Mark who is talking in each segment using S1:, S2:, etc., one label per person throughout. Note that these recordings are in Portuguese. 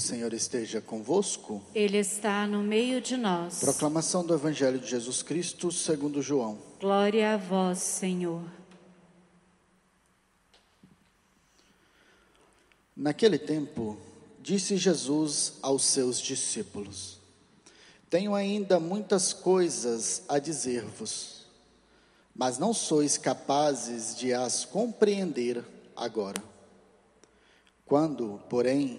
S1: O Senhor esteja convosco.
S2: Ele está no meio de nós.
S1: Proclamação do Evangelho de Jesus Cristo segundo João.
S2: Glória a vós, Senhor.
S1: Naquele tempo, disse Jesus aos seus discípulos: Tenho ainda muitas coisas a dizer-vos, mas não sois capazes de as compreender agora. Quando, porém,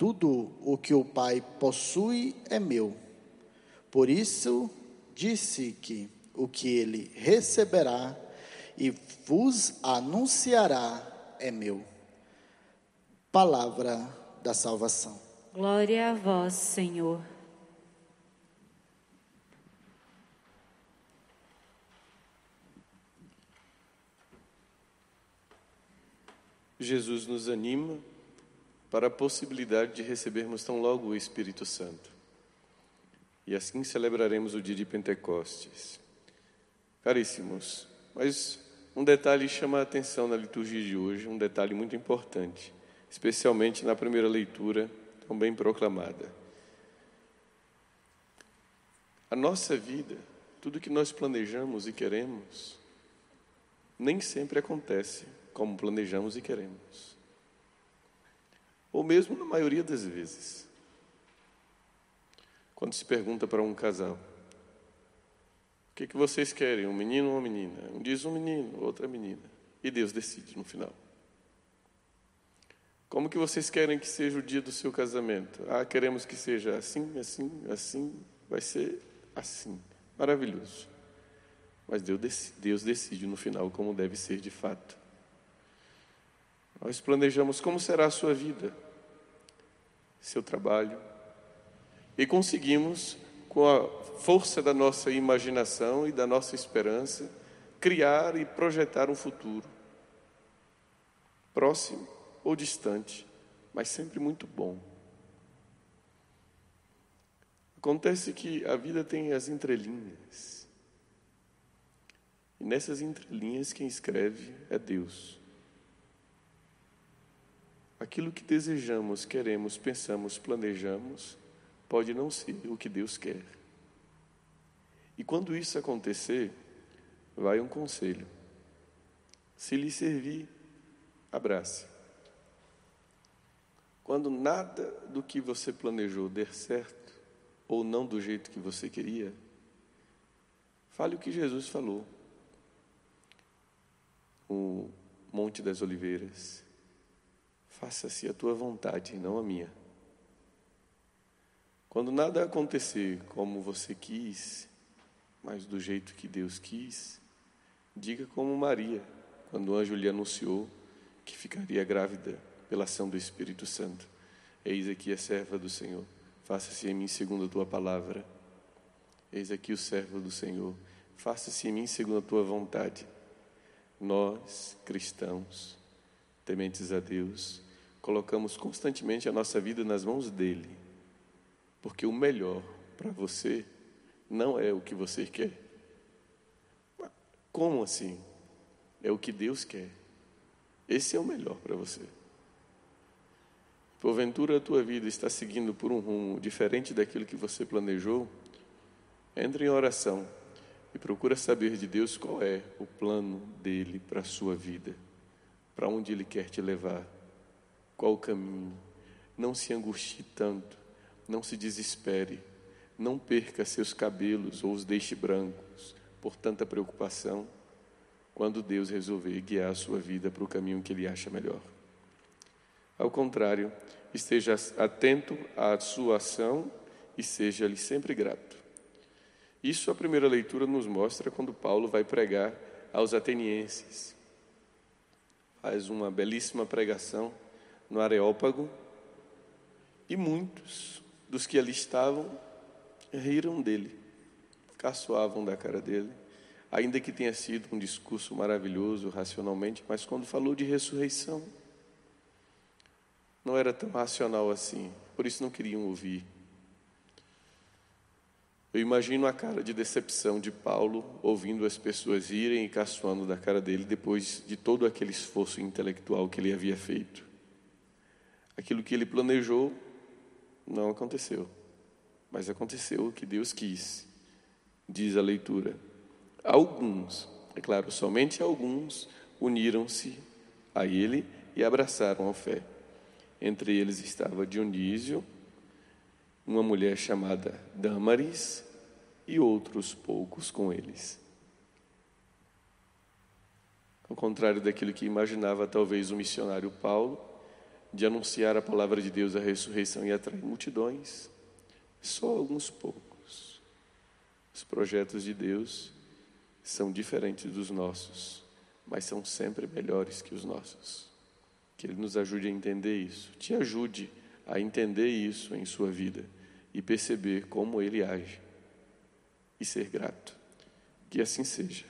S1: Tudo o que o Pai possui é meu. Por isso disse que o que ele receberá e vos anunciará é meu. Palavra da salvação.
S2: Glória a vós, Senhor.
S3: Jesus nos anima para a possibilidade de recebermos tão logo o Espírito Santo. E assim celebraremos o dia de Pentecostes. Caríssimos, mas um detalhe chama a atenção na liturgia de hoje, um detalhe muito importante, especialmente na primeira leitura, tão bem proclamada. A nossa vida, tudo que nós planejamos e queremos, nem sempre acontece como planejamos e queremos ou mesmo na maioria das vezes. Quando se pergunta para um casal: O que, que vocês querem, um menino ou uma menina? Um diz um menino, outra menina. E Deus decide no final. Como que vocês querem que seja o dia do seu casamento? Ah, queremos que seja assim, assim, assim. Vai ser assim. Maravilhoso. Mas Deus decide no final como deve ser de fato. Nós planejamos como será a sua vida, seu trabalho, e conseguimos, com a força da nossa imaginação e da nossa esperança, criar e projetar um futuro, próximo ou distante, mas sempre muito bom. Acontece que a vida tem as entrelinhas. E nessas entrelinhas quem escreve é Deus. Aquilo que desejamos, queremos, pensamos, planejamos, pode não ser o que Deus quer. E quando isso acontecer, vai um conselho. Se lhe servir, abrace. Quando nada do que você planejou der certo, ou não do jeito que você queria, fale o que Jesus falou. O Monte das Oliveiras. Faça-se a tua vontade, não a minha. Quando nada acontecer como você quis, mas do jeito que Deus quis, diga como Maria, quando o anjo lhe anunciou que ficaria grávida pela ação do Espírito Santo. Eis aqui a serva do Senhor, faça-se em mim segundo a tua palavra. Eis aqui o servo do Senhor, faça-se em mim segundo a tua vontade. Nós, cristãos, tementes a Deus, colocamos constantemente a nossa vida nas mãos dele, porque o melhor para você não é o que você quer. Como assim? É o que Deus quer. Esse é o melhor para você. Porventura a tua vida está seguindo por um rumo diferente daquilo que você planejou, entre em oração e procura saber de Deus qual é o plano dele para a sua vida, para onde ele quer te levar qual o caminho. Não se angustie tanto, não se desespere, não perca seus cabelos ou os deixe brancos por tanta preocupação, quando Deus resolver guiar a sua vida para o caminho que Ele acha melhor. Ao contrário, esteja atento à sua ação e seja-lhe sempre grato. Isso a primeira leitura nos mostra quando Paulo vai pregar aos atenienses. Faz uma belíssima pregação no Areópago E muitos dos que ali estavam riram dele, caçoavam da cara dele, ainda que tenha sido um discurso maravilhoso racionalmente, mas quando falou de ressurreição, não era tão racional assim, por isso não queriam ouvir. Eu imagino a cara de decepção de Paulo ouvindo as pessoas irem e caçoando da cara dele depois de todo aquele esforço intelectual que ele havia feito. Aquilo que ele planejou não aconteceu, mas aconteceu o que Deus quis, diz a leitura. Alguns, é claro, somente alguns uniram-se a ele e abraçaram a fé. Entre eles estava Dionísio, uma mulher chamada Damaris e outros poucos com eles. Ao contrário daquilo que imaginava talvez o missionário Paulo, de anunciar a palavra de Deus, a ressurreição e atrair multidões, só alguns poucos. Os projetos de Deus são diferentes dos nossos, mas são sempre melhores que os nossos. Que Ele nos ajude a entender isso, te ajude a entender isso em sua vida e perceber como Ele age e ser grato. Que assim seja.